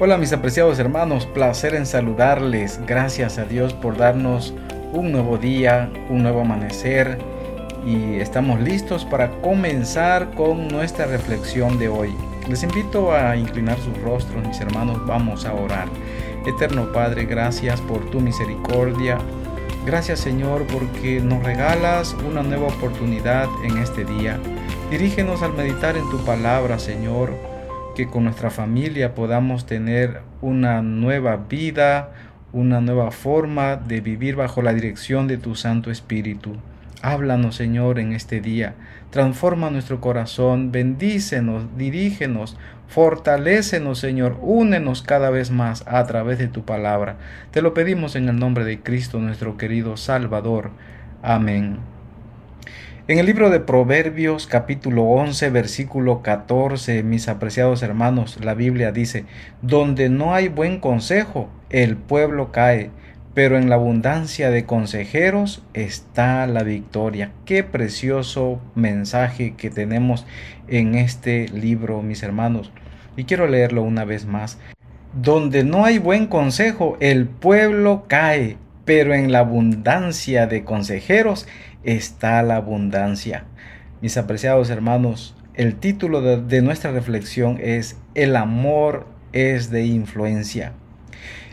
Hola mis apreciados hermanos, placer en saludarles. Gracias a Dios por darnos un nuevo día, un nuevo amanecer y estamos listos para comenzar con nuestra reflexión de hoy. Les invito a inclinar sus rostros, mis hermanos, vamos a orar. Eterno Padre, gracias por tu misericordia. Gracias Señor porque nos regalas una nueva oportunidad en este día. Dirígenos al meditar en tu palabra, Señor que con nuestra familia podamos tener una nueva vida, una nueva forma de vivir bajo la dirección de tu Santo Espíritu. Háblanos, Señor, en este día. Transforma nuestro corazón, bendícenos, dirígenos, fortalécenos, Señor, únenos cada vez más a través de tu palabra. Te lo pedimos en el nombre de Cristo, nuestro querido Salvador. Amén. En el libro de Proverbios capítulo 11 versículo 14, mis apreciados hermanos, la Biblia dice, donde no hay buen consejo, el pueblo cae, pero en la abundancia de consejeros está la victoria. Qué precioso mensaje que tenemos en este libro, mis hermanos. Y quiero leerlo una vez más. Donde no hay buen consejo, el pueblo cae, pero en la abundancia de consejeros está la abundancia. Mis apreciados hermanos, el título de, nuestra reflexión es El amor es de influencia.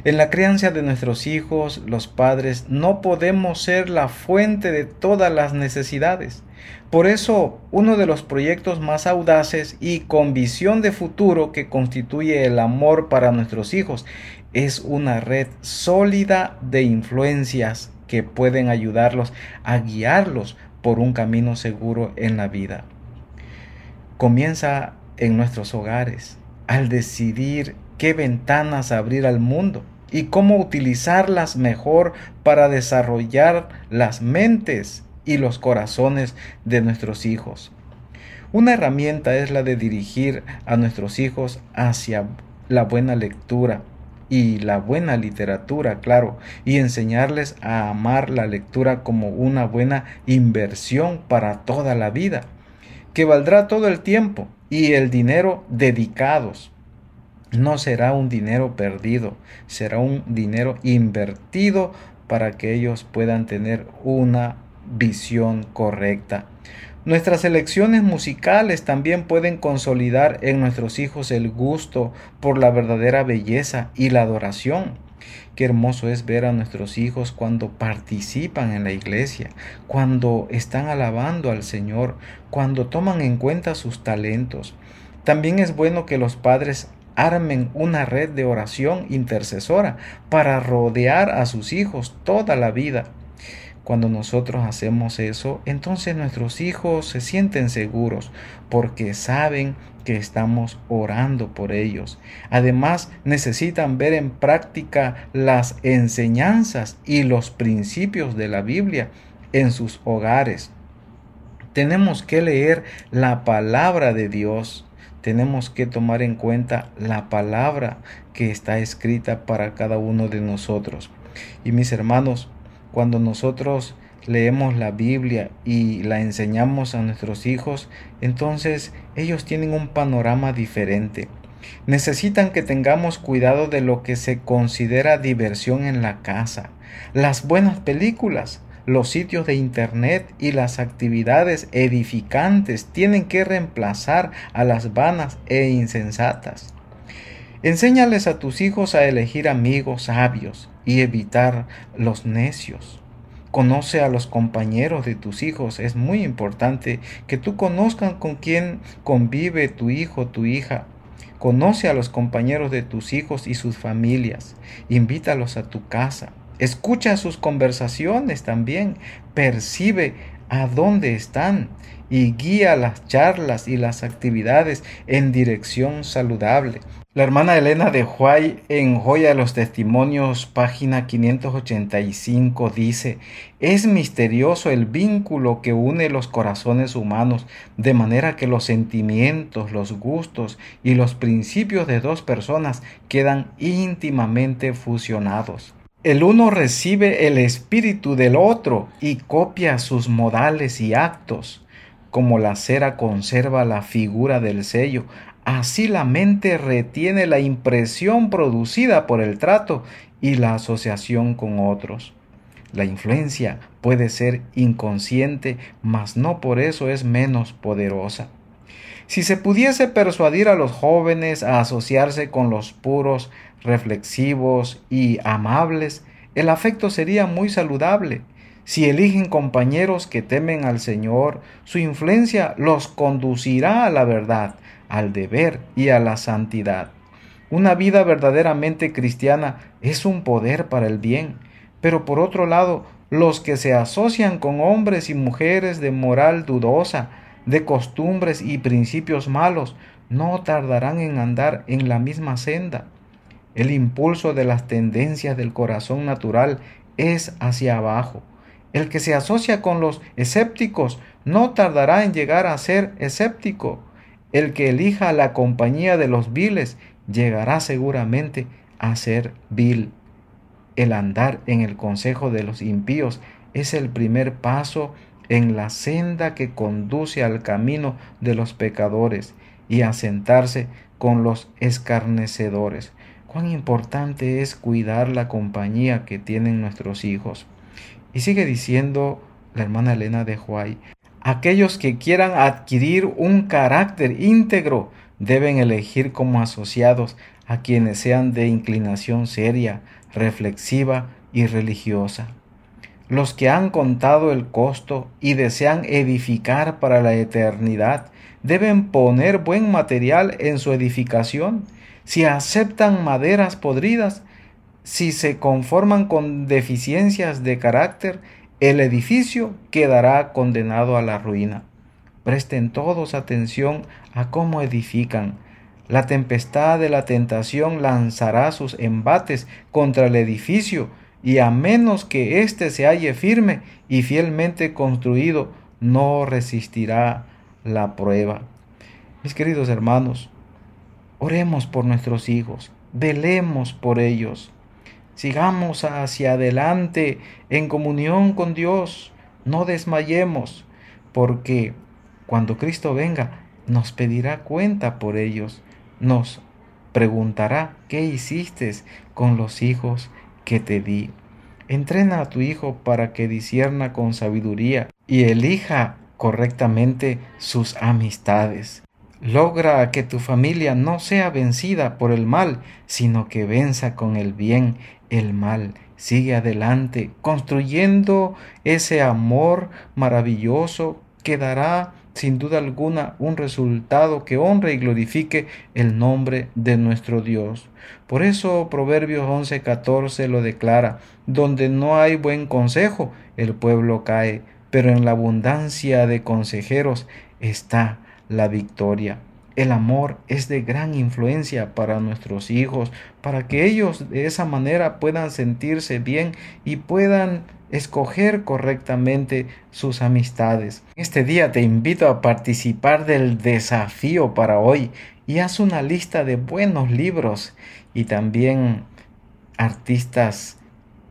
En la crianza de nuestros hijos, los padres no podemos ser la fuente de todas las necesidades. Por eso, uno de los proyectos más audaces y con visión de futuro que constituye el amor para nuestros hijos es una red sólida de influencias que pueden ayudarlos a guiarlos por un camino seguro en la vida. Comienza en nuestros hogares al decidir qué ventanas abrir al mundo y cómo utilizarlas mejor para desarrollar las mentes y los corazones de nuestros hijos. Una herramienta es la de dirigir a nuestros hijos hacia la buena lectura, y la buena literatura, claro, y enseñarles a amar la lectura como una buena inversión para toda la vida, que valdrá todo el tiempo y el dinero dedicados. No será un dinero perdido, será un dinero invertido para que ellos puedan tener una visión correcta. Nuestras elecciones musicales también pueden consolidar en nuestros hijos el gusto por la verdadera belleza y la adoración. Qué hermoso es ver a nuestros hijos cuando participan en la iglesia, cuando están alabando al Señor, cuando toman en cuenta sus talentos. También es bueno que los padres armen una red de oración intercesora para rodear a sus hijos toda la vida. Cuando nosotros hacemos eso, entonces nuestros hijos se sienten seguros porque saben que estamos orando por ellos. Además, necesitan ver en práctica las enseñanzas y los principios de la Biblia en sus hogares. Tenemos que leer la palabra de Dios. Tenemos que tomar en cuenta la palabra que está escrita para cada uno de nosotros. Y mis hermanos, cuando nosotros leemos la Biblia y la enseñamos a nuestros hijos, entonces ellos tienen un panorama diferente. Necesitan que tengamos cuidado de lo que se considera diversión en la casa, las buenas películas, los sitios de internet y las actividades edificantes tienen que reemplazar a las vanas e insensatas. Enséñales a tus hijos a elegir amigos sabios, y evitar los necios. Conoce a los compañeros de tus hijos. Es muy importante que tú conozcan con quién convive tu hijo, tu hija. Conoce a los compañeros de tus hijos y sus familias. Invítalos a tu casa. Escucha sus conversaciones también. Percibe a dónde están y guía las charlas y las actividades en dirección saludable. La hermana Elena de Huay en Joya de los Testimonios, página 585, dice, es misterioso el vínculo que une los corazones humanos, de manera que los sentimientos, los gustos y los principios de dos personas quedan íntimamente fusionados. El uno recibe el espíritu del otro y copia sus modales y actos. Como la cera conserva la figura del sello, Así la mente retiene la impresión producida por el trato y la asociación con otros. La influencia puede ser inconsciente, mas no por eso es menos poderosa. Si se pudiese persuadir a los jóvenes a asociarse con los puros, reflexivos y amables, el afecto sería muy saludable. Si eligen compañeros que temen al Señor, su influencia los conducirá a la verdad, al deber y a la santidad. Una vida verdaderamente cristiana es un poder para el bien, pero por otro lado, los que se asocian con hombres y mujeres de moral dudosa, de costumbres y principios malos, no tardarán en andar en la misma senda. El impulso de las tendencias del corazón natural es hacia abajo. El que se asocia con los escépticos no tardará en llegar a ser escéptico. El que elija la compañía de los viles llegará seguramente a ser vil. El andar en el consejo de los impíos es el primer paso en la senda que conduce al camino de los pecadores y a sentarse con los escarnecedores. Cuán importante es cuidar la compañía que tienen nuestros hijos. Y sigue diciendo la hermana Elena de Huay, aquellos que quieran adquirir un carácter íntegro deben elegir como asociados a quienes sean de inclinación seria, reflexiva y religiosa. Los que han contado el costo y desean edificar para la eternidad deben poner buen material en su edificación. Si aceptan maderas podridas, si se conforman con deficiencias de carácter, el edificio quedará condenado a la ruina. Presten todos atención a cómo edifican. La tempestad de la tentación lanzará sus embates contra el edificio, y a menos que éste se halle firme y fielmente construido, no resistirá la prueba. Mis queridos hermanos, oremos por nuestros hijos, velemos por ellos, sigamos hacia adelante en comunión con Dios, no desmayemos, porque cuando Cristo venga nos pedirá cuenta por ellos, nos preguntará qué hiciste con los hijos que te di. Entrena a tu hijo para que disierna con sabiduría y elija correctamente sus amistades. Logra que tu familia no sea vencida por el mal, sino que venza con el bien el mal. Sigue adelante, construyendo ese amor maravilloso que dará sin duda alguna un resultado que honre y glorifique el nombre de nuestro Dios. Por eso Proverbios 11:14 lo declara, donde no hay buen consejo, el pueblo cae, pero en la abundancia de consejeros está la victoria. El amor es de gran influencia para nuestros hijos, para que ellos de esa manera puedan sentirse bien y puedan escoger correctamente sus amistades. Este día te invito a participar del desafío para hoy y haz una lista de buenos libros y también artistas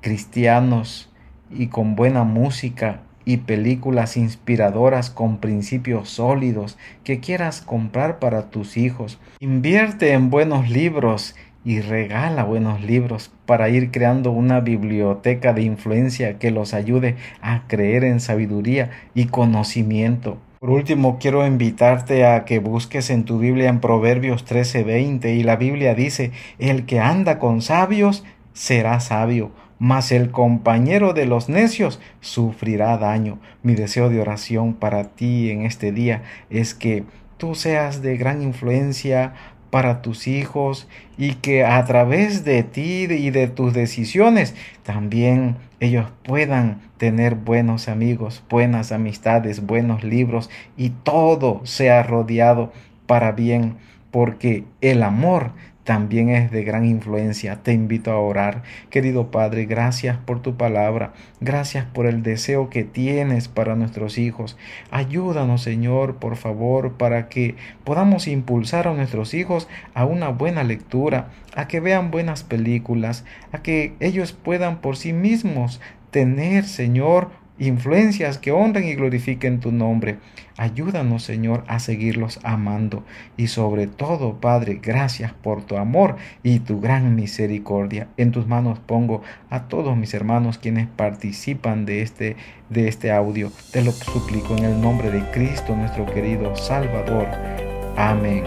cristianos y con buena música y películas inspiradoras con principios sólidos que quieras comprar para tus hijos. Invierte en buenos libros y regala buenos libros para ir creando una biblioteca de influencia que los ayude a creer en sabiduría y conocimiento. Por último, quiero invitarte a que busques en tu Biblia en Proverbios 13:20 y la Biblia dice, el que anda con sabios será sabio, mas el compañero de los necios sufrirá daño. Mi deseo de oración para ti en este día es que tú seas de gran influencia para tus hijos y que a través de ti y de tus decisiones también ellos puedan tener buenos amigos, buenas amistades, buenos libros y todo sea rodeado para bien porque el amor también es de gran influencia. Te invito a orar. Querido Padre, gracias por tu palabra. Gracias por el deseo que tienes para nuestros hijos. Ayúdanos, Señor, por favor, para que podamos impulsar a nuestros hijos a una buena lectura, a que vean buenas películas, a que ellos puedan por sí mismos tener, Señor, influencias que honren y glorifiquen tu nombre. Ayúdanos, Señor, a seguirlos amando. Y sobre todo, Padre, gracias por tu amor y tu gran misericordia. En tus manos pongo a todos mis hermanos quienes participan de este, de este audio. Te lo suplico en el nombre de Cristo, nuestro querido Salvador. Amén.